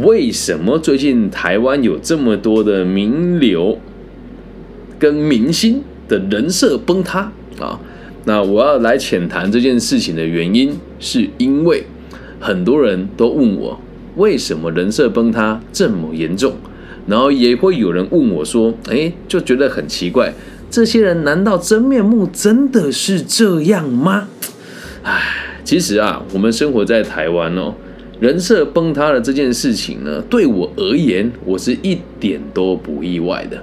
为什么最近台湾有这么多的名流跟明星的人设崩塌啊？那我要来浅谈这件事情的原因，是因为很多人都问我，为什么人设崩塌这么严重？然后也会有人问我说：“哎，就觉得很奇怪，这些人难道真面目真的是这样吗？”唉，其实啊，我们生活在台湾哦，人设崩塌的这件事情呢，对我而言，我是一点都不意外的。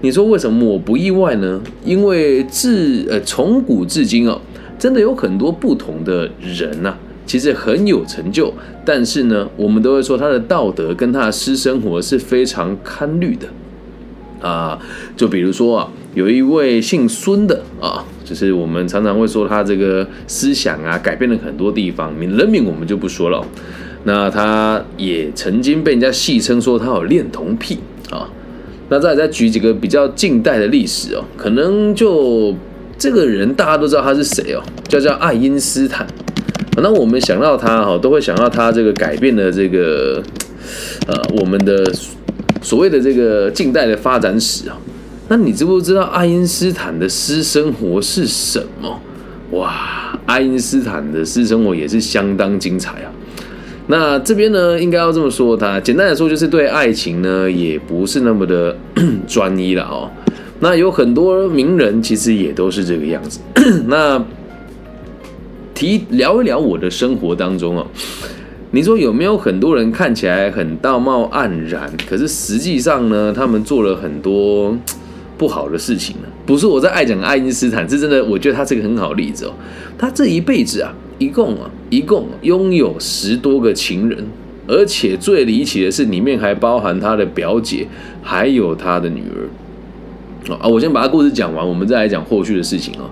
你说为什么我不意外呢？因为自呃从古至今哦，真的有很多不同的人呐。其实很有成就，但是呢，我们都会说他的道德跟他的私生活是非常堪虑的啊。就比如说啊，有一位姓孙的啊，就是我们常常会说他这个思想啊改变了很多地方，名人名我们就不说了。那他也曾经被人家戏称说他有恋童癖啊。那再再举几个比较近代的历史哦，可能就这个人大家都知道他是谁哦，叫叫爱因斯坦。那我们想到他哈，都会想到他这个改变了这个呃我们的所谓的这个近代的发展史啊。那你知不知道爱因斯坦的私生活是什么？哇，爱因斯坦的私生活也是相当精彩啊。那这边呢，应该要这么说，他简单来说就是对爱情呢也不是那么的 专一了哦。那有很多名人其实也都是这个样子。那提聊一聊我的生活当中哦，你说有没有很多人看起来很道貌岸然，可是实际上呢，他们做了很多不好的事情呢？不是我在爱讲爱因斯坦，是真的，我觉得他是个很好的例子哦。他这一辈子啊，一共啊，一共拥有十多个情人，而且最离奇的是，里面还包含他的表姐，还有他的女儿。啊，我先把他故事讲完，我们再来讲后续的事情哦。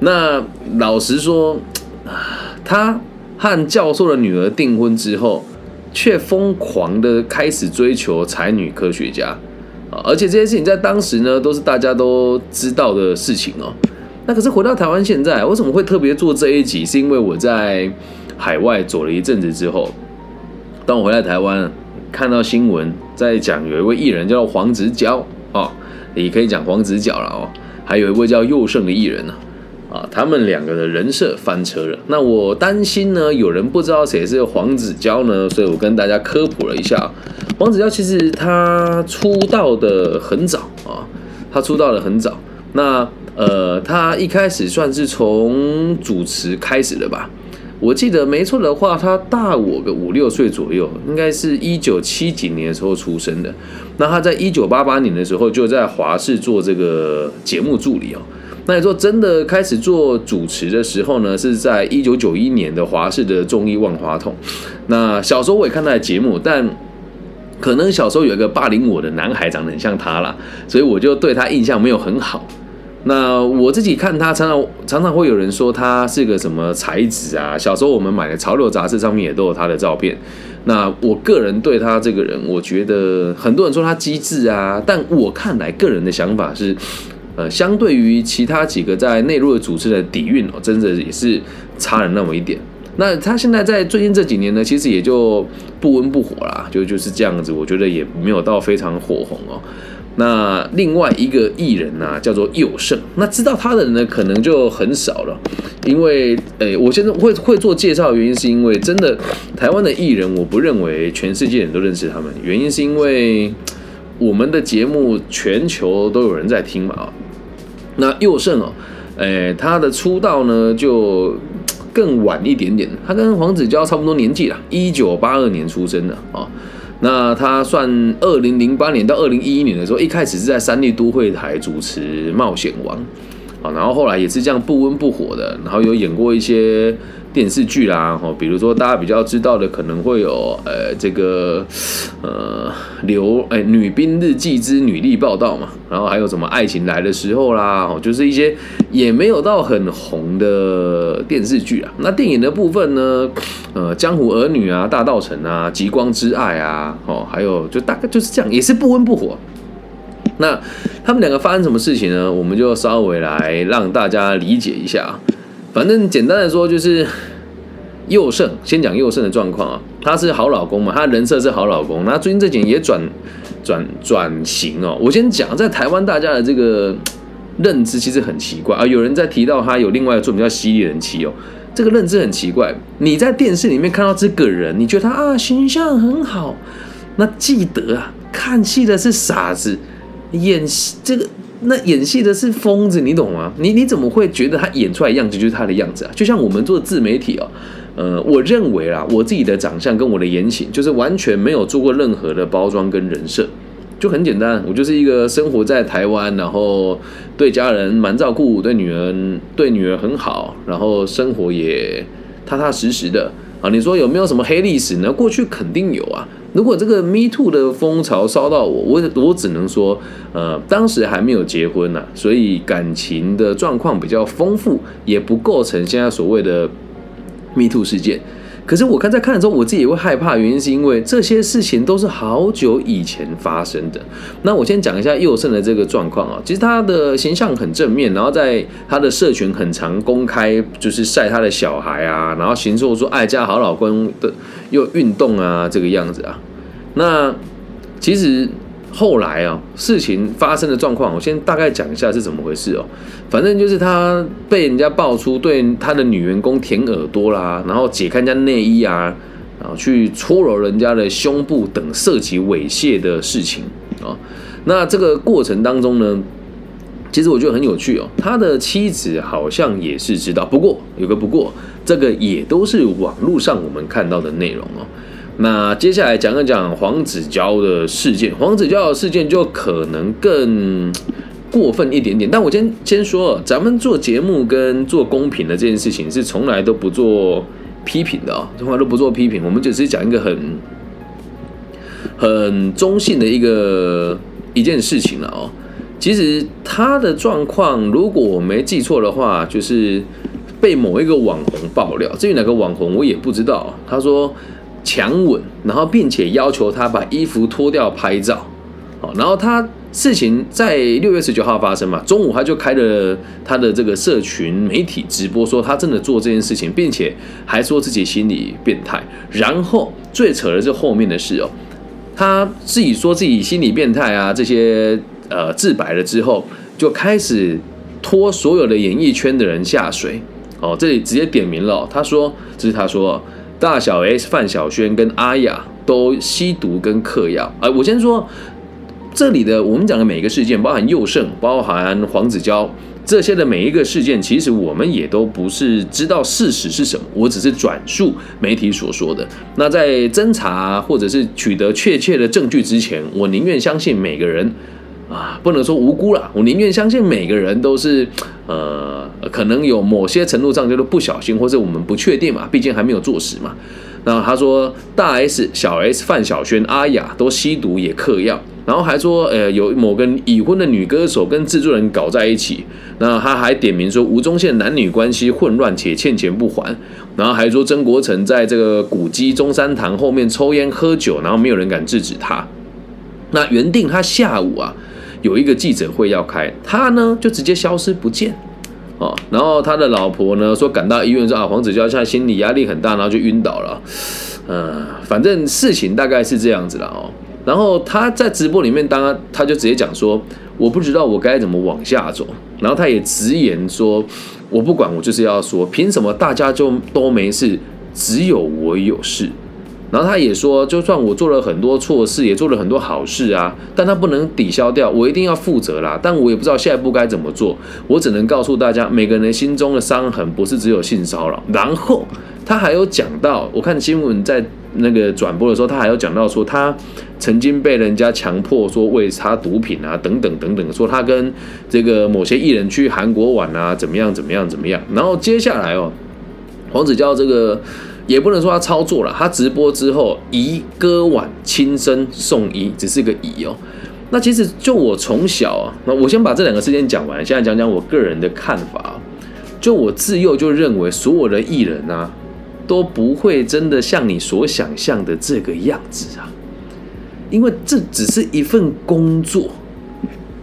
那老实说。他和教授的女儿订婚之后，却疯狂的开始追求才女科学家！而且这些事情在当时呢，都是大家都知道的事情哦。那可是回到台湾现在，为什么会特别做这一集？是因为我在海外走了一阵子之后，当我回来台湾，看到新闻在讲有一位艺人叫黄子佼哦，也可以讲黄子佼了哦，还有一位叫佑胜的艺人呢。啊，他们两个的人设翻车了。那我担心呢，有人不知道谁是黄子佼呢，所以我跟大家科普了一下。黄子佼其实他出道的很早啊，他出道的很早。那呃，他一开始算是从主持开始的吧。我记得没错的话，他大我个五六岁左右，应该是一九七几年的时候出生的。那他在一九八八年的时候就在华视做这个节目助理哦。那你说真的开始做主持的时候呢，是在一九九一年的华视的综艺《万花筒》。那小时候我也看他的节目，但可能小时候有一个霸凌我的男孩长得很像他啦，所以我就对他印象没有很好。那我自己看他，常常常常会有人说他是个什么才子啊。小时候我们买的潮流杂志上面也都有他的照片。那我个人对他这个人，我觉得很多人说他机智啊，但我看来个人的想法是。呃，相对于其他几个在内陆的主持的底蕴哦，真的也是差了那么一点。那他现在在最近这几年呢，其实也就不温不火啦，就就是这样子。我觉得也没有到非常火红哦。那另外一个艺人呢，叫做佑胜。那知道他的人呢，可能就很少了，因为诶，我现在会会做介绍原因，是因为真的台湾的艺人，我不认为全世界人都认识他们。原因是因为我们的节目全球都有人在听嘛。那佑胜哦，诶，他的出道呢就更晚一点点，他跟黄子佼差不多年纪啦，一九八二年出生的啊。那他算二零零八年到二零一一年的时候，一开始是在三立都会台主持《冒险王》啊，然后后来也是这样不温不火的，然后有演过一些。电视剧啦，哈，比如说大家比较知道的，可能会有呃这个呃刘哎女兵日记之女力报道嘛，然后还有什么爱情来的时候啦，哦，就是一些也没有到很红的电视剧啊。那电影的部分呢，呃，江湖儿女啊，大道城啊，极光之爱啊，哦，还有就大概就是这样，也是不温不火。那他们两个发生什么事情呢？我们就稍微来让大家理解一下。反正简单的说，就是佑胜先讲佑胜的状况啊。他是好老公嘛，他人设是好老公。那最近这几年也转转转型哦。我先讲，在台湾大家的这个认知其实很奇怪啊。有人在提到他有另外一个作品叫《犀利人妻》哦，这个认知很奇怪。你在电视里面看到这个人，你觉得他啊形象很好，那记得啊，看戏的是傻子，演戏这个那演戏的是疯子，你懂吗？你你怎么会觉得他演出来样子就是他的样子啊？就像我们做自媒体哦。呃，我认为啦，我自己的长相跟我的言行，就是完全没有做过任何的包装跟人设，就很简单，我就是一个生活在台湾，然后对家人蛮照顾，对女儿对女儿很好，然后生活也踏踏实实的啊。你说有没有什么黑历史呢？过去肯定有啊。如果这个 Me Too 的风潮烧到我，我我只能说，呃，当时还没有结婚呢，所以感情的状况比较丰富，也不构成现在所谓的。Me Too 事件，可是我刚在看的时候，我自己也会害怕，原因是因为这些事情都是好久以前发生的。那我先讲一下佑胜的这个状况啊，其实他的形象很正面，然后在他的社群很常公开，就是晒他的小孩啊，然后形容说爱家好老公的又运动啊这个样子啊。那其实。后来啊，事情发生的状况，我先大概讲一下是怎么回事哦。反正就是他被人家爆出对他的女员工舔耳朵啦，然后解开人家内衣啊，然后去搓揉人家的胸部等涉及猥亵的事情啊。那这个过程当中呢，其实我觉得很有趣哦。他的妻子好像也是知道，不过有个不过，这个也都是网络上我们看到的内容哦。那接下来讲一讲黄子佼的事件，黄子佼的事件就可能更过分一点点。但我先先说，咱们做节目跟做公平的这件事情是从来都不做批评的啊，从来都不做批评，我们只是讲一个很很中性的一个一件事情了哦。其实他的状况，如果我没记错的话，就是被某一个网红爆料，至于哪个网红我也不知道。他说。强吻，然后并且要求他把衣服脱掉拍照，好，然后他事情在六月十九号发生嘛，中午他就开了他的这个社群媒体直播，说他真的做这件事情，并且还说自己心理变态。然后最扯的是后面的事哦，他自己说自己心理变态啊，这些呃自白了之后，就开始拖所有的演艺圈的人下水。哦，这里直接点名了，他说这是他说。大小 S、范晓萱跟阿雅都吸毒跟嗑药。啊，我先说这里的我们讲的每一个事件，包含佑胜、包含黄子佼这些的每一个事件，其实我们也都不是知道事实是什么，我只是转述媒体所说的。那在侦查或者是取得确切的证据之前，我宁愿相信每个人。啊，不能说无辜了，我宁愿相信每个人都是，呃，可能有某些程度上就是不小心，或者我们不确定嘛，毕竟还没有坐实嘛。那他说大 S、小 S、范晓萱、阿雅都吸毒也嗑药，然后还说，呃，有某个已婚的女歌手跟制作人搞在一起。那他还点名说吴宗宪男女关系混乱且欠钱不还，然后还说曾国成在这个古迹中山堂后面抽烟喝酒，然后没有人敢制止他。那原定他下午啊。有一个记者会要开，他呢就直接消失不见，哦，然后他的老婆呢说赶到医院说啊黄子佼现在心理压力很大，然后就晕倒了，嗯，反正事情大概是这样子了哦。然后他在直播里面，当他就直接讲说我不知道我该怎么往下走，然后他也直言说我不管，我就是要说，凭什么大家就都没事，只有我有事。然后他也说，就算我做了很多错事，也做了很多好事啊，但他不能抵消掉，我一定要负责啦。但我也不知道下一步该怎么做，我只能告诉大家，每个人心中的伤痕不是只有性骚扰。然后他还有讲到，我看新闻在那个转播的时候，他还有讲到说，他曾经被人家强迫说喂他毒品啊，等等等等，说他跟这个某些艺人去韩国玩啊，怎么样怎么样怎么样。然后接下来哦，黄子佼这个。也不能说他操作了，他直播之后以割腕亲身送医，只是个乙哦。那其实就我从小啊，那我先把这两个事件讲完，现在讲讲我个人的看法。就我自幼就认为，所有的艺人啊，都不会真的像你所想象的这个样子啊，因为这只是一份工作，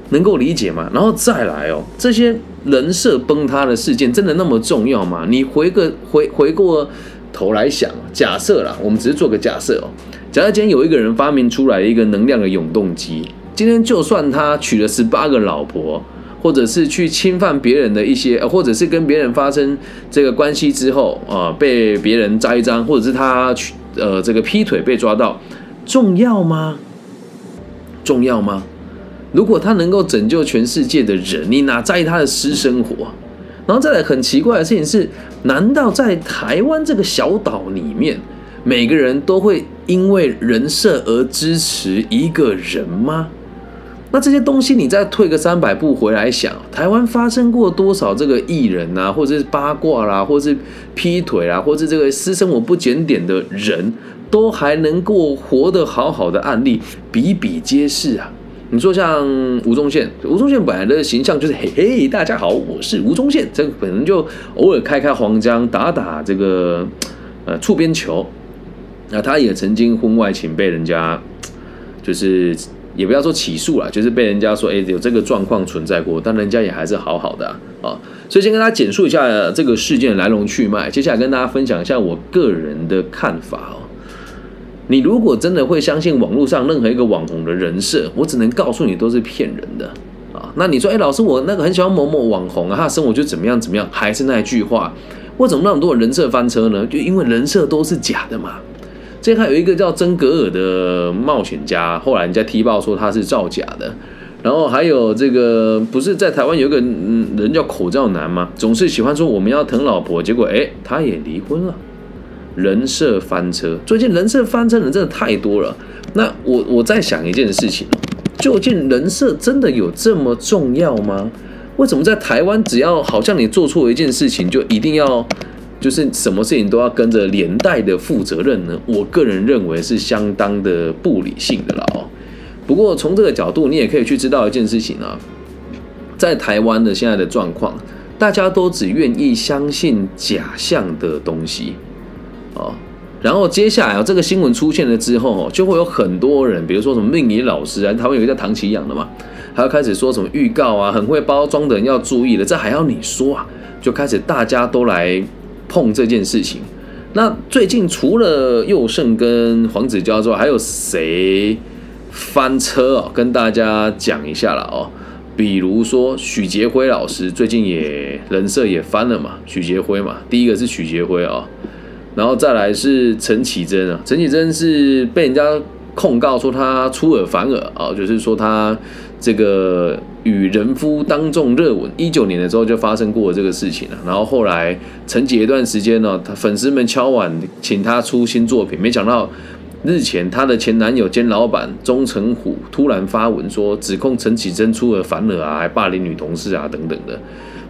能够理解吗？然后再来哦，这些人设崩塌的事件真的那么重要吗？你回个回回过。头来想，假设啦，我们只是做个假设哦。假设今天有一个人发明出来一个能量的永动机，今天就算他娶了十八个老婆，或者是去侵犯别人的一些，或者是跟别人发生这个关系之后啊，被别人栽赃，或者是他去呃这个劈腿被抓到，重要吗？重要吗？如果他能够拯救全世界的人，你哪在意他的私生活？然后再来很奇怪的事情是，难道在台湾这个小岛里面，每个人都会因为人设而支持一个人吗？那这些东西你再退个三百步回来想，台湾发生过多少这个艺人啊，或者是八卦啦，或者是劈腿啦，或者这个私生活不检点的人，都还能够活得好好的案例比比皆是啊。你说像吴宗宪，吴宗宪本来的形象就是嘿嘿，大家好，我是吴宗宪，这个本人就偶尔开开黄腔，打打这个呃触边球。那他也曾经婚外情被人家，就是也不要说起诉了，就是被人家说哎有这个状况存在过，但人家也还是好好的啊。所以先跟大家简述一下这个事件来龙去脉，接下来跟大家分享一下我个人的看法哦。你如果真的会相信网络上任何一个网红的人设，我只能告诉你都是骗人的啊！那你说，哎，老师，我那个很喜欢某某网红啊，他生活就怎么样怎么样？还是那句话，为什么那么多人设翻车呢？就因为人设都是假的嘛。之前还有一个叫曾格尔的冒险家，后来人家踢爆说他是造假的。然后还有这个，不是在台湾有一个人叫口罩男吗？总是喜欢说我们要疼老婆，结果哎，他也离婚了。人设翻车，最近人设翻车的人真的太多了。那我我在想一件事情究竟人设真的有这么重要吗？为什么在台湾，只要好像你做错一件事情，就一定要就是什么事情都要跟着连带的负责任呢？我个人认为是相当的不理性的了哦。不过从这个角度，你也可以去知道一件事情啊，在台湾的现在的状况，大家都只愿意相信假象的东西。哦，然后接下来啊，这个新闻出现了之后哦，就会有很多人，比如说什么命理老师啊，他们有一个叫唐奇阳的嘛，还要开始说什么预告啊，很会包装的人要注意了，这还要你说啊？就开始大家都来碰这件事情。那最近除了佑胜跟黄子佼之外，还有谁翻车哦？跟大家讲一下了哦。比如说许杰辉老师最近也人设也翻了嘛，许杰辉嘛，第一个是许杰辉啊。然后再来是陈绮贞啊，陈绮贞是被人家控告说她出尔反尔啊，就是说她这个与人夫当众热吻，一九年的时候就发生过这个事情了。然后后来沉寂一段时间呢，他粉丝们敲碗请他出新作品，没想到日前她的前男友兼老板钟成虎突然发文说，指控陈绮贞出尔反尔啊，还霸凌女同事啊等等的。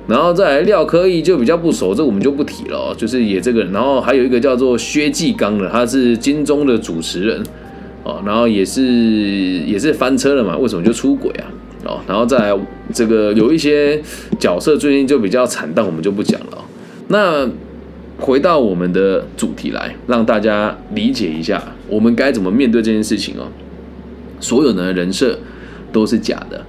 然后再来廖科义就比较不熟，这我们就不提了。就是也这个，然后还有一个叫做薛继刚的，他是金钟的主持人哦，然后也是也是翻车了嘛？为什么就出轨啊？哦，然后再来这个有一些角色最近就比较惨淡，我们就不讲了。那回到我们的主题来，让大家理解一下，我们该怎么面对这件事情哦。所有的人设都是假的。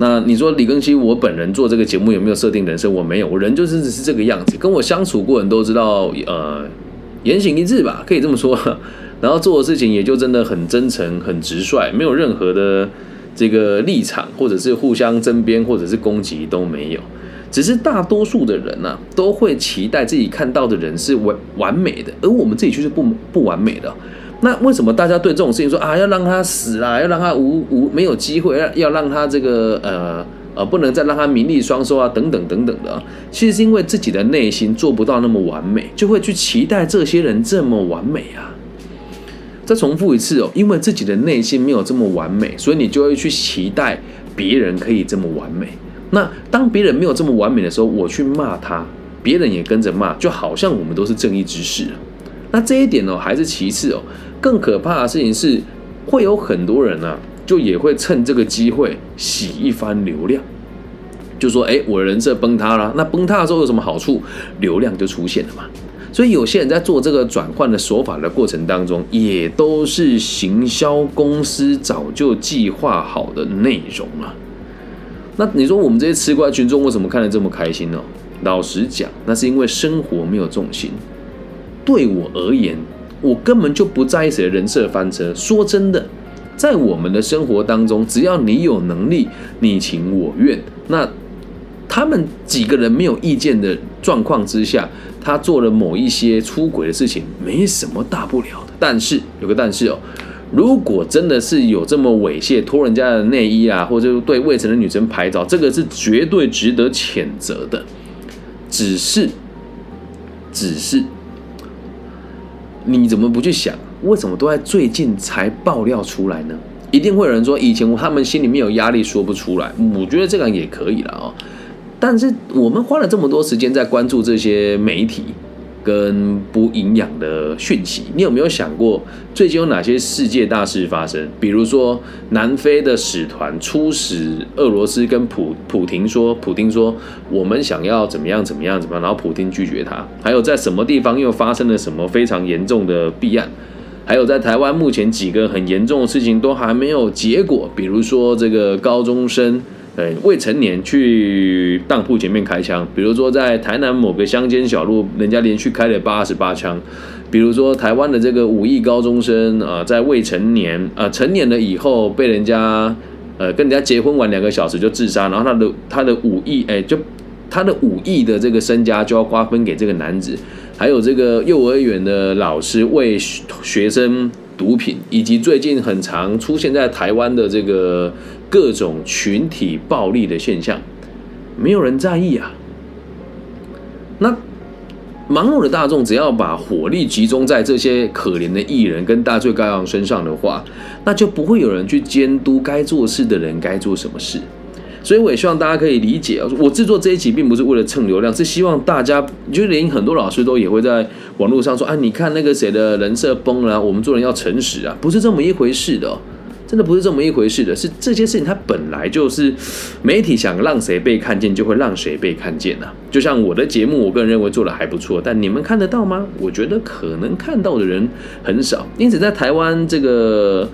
那你说李庚希，我本人做这个节目有没有设定人设？我没有，我人就是是这个样子。跟我相处过的人都知道，呃，言行一致吧，可以这么说。然后做的事情也就真的很真诚、很直率，没有任何的这个立场，或者是互相争辩，或者是攻击都没有。只是大多数的人呢，都会期待自己看到的人是完完美的，而我们自己却是不不完美的。那为什么大家对这种事情说啊，要让他死啊，要让他无无没有机会，要要让他这个呃呃，不能再让他名利双收啊，等等等等的。其实是因为自己的内心做不到那么完美，就会去期待这些人这么完美啊。再重复一次哦，因为自己的内心没有这么完美，所以你就会去期待别人可以这么完美。那当别人没有这么完美的时候，我去骂他，别人也跟着骂，就好像我们都是正义之士。那这一点哦，还是其次哦。更可怕的事情是，会有很多人呢，就也会趁这个机会洗一番流量，就说：“哎，我的人设崩塌了。”那崩塌的时候有什么好处？流量就出现了嘛。所以有些人在做这个转换的手法的过程当中，也都是行销公司早就计划好的内容啊。那你说我们这些吃瓜群众为什么看得这么开心呢？老实讲，那是因为生活没有重心。对我而言，我根本就不在意谁的人设翻车。说真的，在我们的生活当中，只要你有能力，你情我愿，那他们几个人没有意见的状况之下，他做了某一些出轨的事情，没什么大不了的。但是有个但是哦。如果真的是有这么猥亵、脱人家的内衣啊，或者对未成年女生拍照，这个是绝对值得谴责的。只是，只是，你怎么不去想，为什么都在最近才爆料出来呢？一定会有人说，以前他们心里面有压力说不出来。我觉得这个也可以了哦。但是我们花了这么多时间在关注这些媒体。跟不营养的讯息，你有没有想过最近有哪些世界大事发生？比如说南非的使团出使俄罗斯，跟普普廷说，普廷说我们想要怎么样怎么样怎么样，然后普廷拒绝他。还有在什么地方又发生了什么非常严重的弊案？还有在台湾目前几个很严重的事情都还没有结果，比如说这个高中生。对未成年去当铺前面开枪，比如说在台南某个乡间小路，人家连续开了八十八枪；比如说台湾的这个五亿高中生啊，在未成年啊成年了以后被人家呃跟人家结婚玩两个小时就自杀，然后他的他的五亿哎就他的五亿的这个身家就要瓜分给这个男子，还有这个幼儿园的老师为学生毒品，以及最近很常出现在台湾的这个。各种群体暴力的现象，没有人在意啊。那盲目的大众只要把火力集中在这些可怜的艺人跟大罪羔羊身上的话，那就不会有人去监督该做事的人该做什么事。所以我也希望大家可以理解啊，我制作这一集并不是为了蹭流量，是希望大家，就连很多老师都也会在网络上说啊，你看那个谁的人设崩了，我们做人要诚实啊，不是这么一回事的。真的不是这么一回事的，是这些事情它本来就是媒体想让谁被看见，就会让谁被看见啊。就像我的节目，我个人认为做的还不错，但你们看得到吗？我觉得可能看到的人很少，因此在台湾这个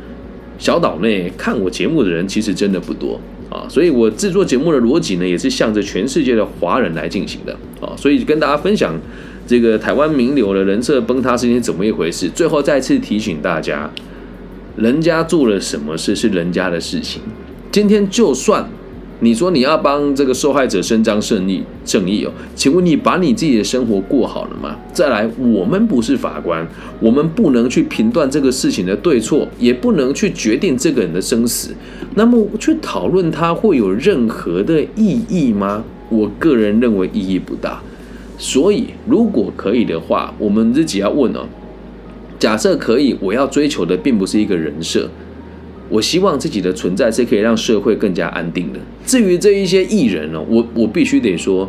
小岛内看我节目的人其实真的不多啊。所以我制作节目的逻辑呢，也是向着全世界的华人来进行的啊。所以跟大家分享这个台湾名流的人设崩塌事情怎么一回事。最后再次提醒大家。人家做了什么事是人家的事情。今天就算你说你要帮这个受害者伸张正义，正义哦，请问你把你自己的生活过好了吗？再来，我们不是法官，我们不能去评断这个事情的对错，也不能去决定这个人的生死。那么去讨论它会有任何的意义吗？我个人认为意义不大。所以，如果可以的话，我们自己要问哦。假设可以，我要追求的并不是一个人设，我希望自己的存在是可以让社会更加安定的。至于这一些艺人呢，我我必须得说，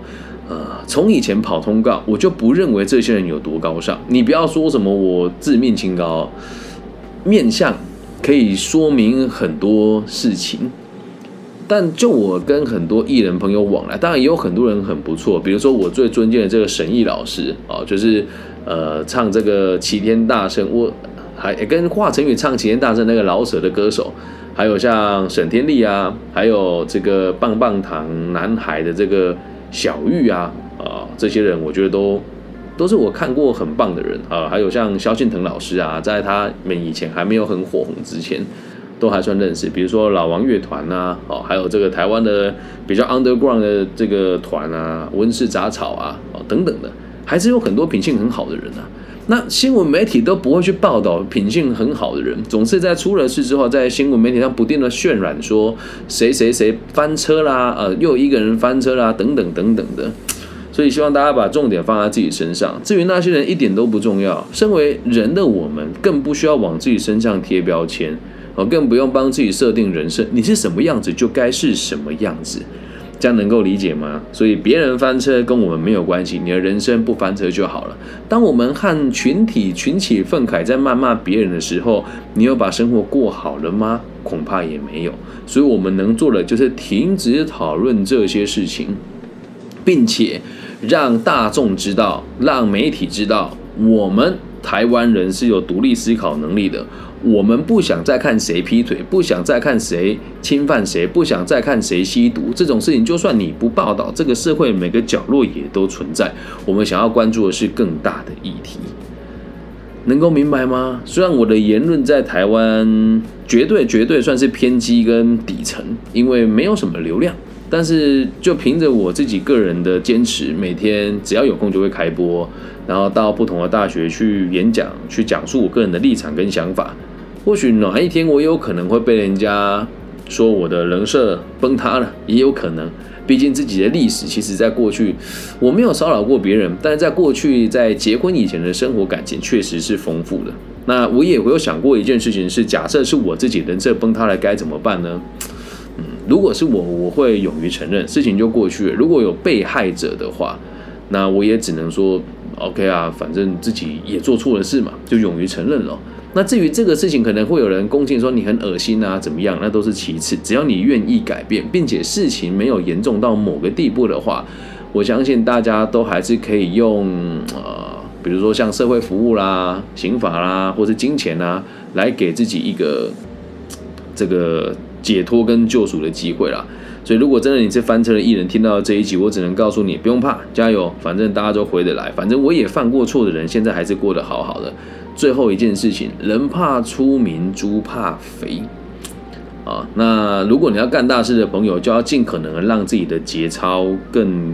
呃，从以前跑通告，我就不认为这些人有多高尚。你不要说什么我自命清高，面相可以说明很多事情。但就我跟很多艺人朋友往来，当然也有很多人很不错，比如说我最尊敬的这个沈毅老师啊，就是呃唱这个齐天大圣，我还跟华晨宇唱齐天大圣那个老舍的歌手，还有像沈天丽啊，还有这个棒棒糖男孩的这个小玉啊，啊这些人我觉得都都是我看过很棒的人啊，还有像萧敬腾老师啊，在他们以前还没有很火红之前。都还算认识，比如说老王乐团呐，哦，还有这个台湾的比较 underground 的这个团啊，温室杂草啊，哦，等等的，还是有很多品性很好的人啊。那新闻媒体都不会去报道品性很好的人，总是在出了事之后，在新闻媒体上不断的渲染说谁谁谁翻车啦，呃，又一个人翻车啦，等等等等的。所以希望大家把重点放在自己身上，至于那些人一点都不重要。身为人的我们，更不需要往自己身上贴标签。我更不用帮自己设定人设，你是什么样子就该是什么样子，这样能够理解吗？所以别人翻车跟我们没有关系，你的人生不翻车就好了。当我们和群体群起愤慨在谩骂别人的时候，你有把生活过好了吗？恐怕也没有。所以我们能做的就是停止讨论这些事情，并且让大众知道，让媒体知道，我们台湾人是有独立思考能力的。我们不想再看谁劈腿，不想再看谁侵犯谁，不想再看谁吸毒这种事情。就算你不报道，这个社会每个角落也都存在。我们想要关注的是更大的议题。能够明白吗？虽然我的言论在台湾绝对绝对算是偏激跟底层，因为没有什么流量，但是就凭着我自己个人的坚持，每天只要有空就会开播，然后到不同的大学去演讲，去讲述我个人的立场跟想法。或许哪一天我有可能会被人家说我的人设崩塌了，也有可能。毕竟自己的历史，其实在过去我没有骚扰过别人，但是在过去在结婚以前的生活感情确实是丰富的。那我也会有想过一件事情是，假设是我自己人设崩塌了，该怎么办呢？嗯，如果是我，我会勇于承认，事情就过去了。如果有被害者的话，那我也只能说 OK 啊，反正自己也做错了事嘛，就勇于承认了。那至于这个事情，可能会有人攻击说你很恶心啊，怎么样？那都是其次，只要你愿意改变，并且事情没有严重到某个地步的话，我相信大家都还是可以用呃，比如说像社会服务啦、刑法啦，或是金钱啊，来给自己一个这个解脱跟救赎的机会啦。所以，如果真的你是翻车的艺人，听到这一集，我只能告诉你，不用怕，加油，反正大家都回得来，反正我也犯过错的人，现在还是过得好好的。最后一件事情，人怕出名，猪怕肥，啊，那如果你要干大事的朋友，就要尽可能让自己的节操更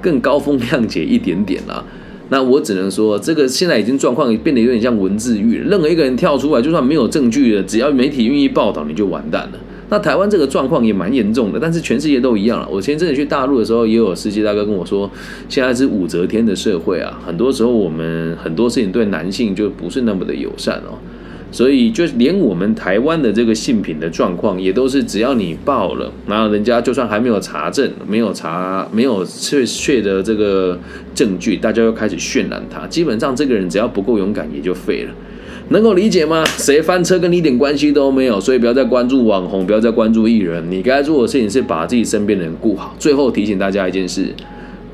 更高风亮节一点点啦。那我只能说，这个现在已经状况变得有点像文字狱，任何一个人跳出来，就算没有证据的，只要媒体愿意报道，你就完蛋了。那台湾这个状况也蛮严重的，但是全世界都一样了。我前阵子去大陆的时候，也有司机大哥跟我说，现在是武则天的社会啊，很多时候我们很多事情对男性就不是那么的友善哦。所以就连我们台湾的这个性品的状况，也都是只要你报了，然后人家就算还没有查证、没有查、没有确确的这个证据，大家又开始渲染他。基本上这个人只要不够勇敢，也就废了。能够理解吗？谁翻车跟你一点关系都没有，所以不要再关注网红，不要再关注艺人。你该做的事情是把自己身边的人顾好。最后提醒大家一件事：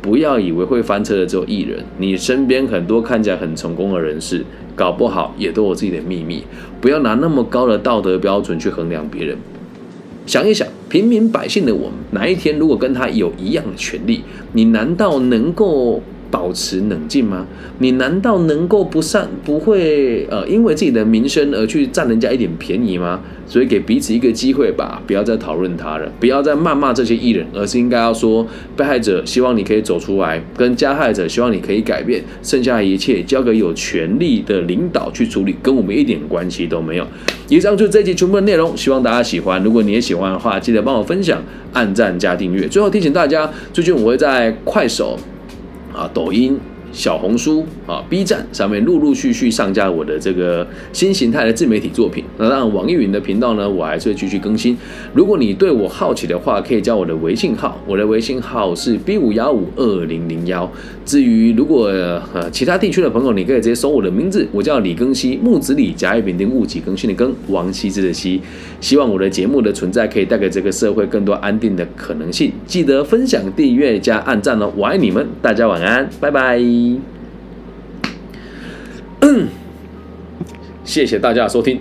不要以为会翻车的只有艺人，你身边很多看起来很成功的人士，搞不好也都有自己的秘密。不要拿那么高的道德标准去衡量别人。想一想，平民百姓的我们，哪一天如果跟他有一样的权利，你难道能够？保持冷静吗？你难道能够不善不会呃，因为自己的名声而去占人家一点便宜吗？所以给彼此一个机会吧，不要再讨论他了，不要再谩骂这些艺人，而是应该要说，被害者希望你可以走出来，跟加害者希望你可以改变，剩下的一切交给有权力的领导去处理，跟我们一点关系都没有。以上就是这集全部的内容，希望大家喜欢。如果你也喜欢的话，记得帮我分享、按赞加订阅。最后提醒大家，最近我会在快手。啊，抖音。小红书啊，B 站上面陆陆续续上架我的这个新形态的自媒体作品。那当然，网易云的频道呢，我还是会继续更新。如果你对我好奇的话，可以加我的微信号，我的微信号是 B 五幺五二零零幺。至于如果呃其他地区的朋友，你可以直接搜我的名字，我叫李更新，木子李，甲乙丙丁戊己更新的更，王羲之的羲。希望我的节目的存在可以带给这个社会更多安定的可能性。记得分享、订阅加按赞哦！我爱你们，大家晚安，拜拜。谢谢大家的收听。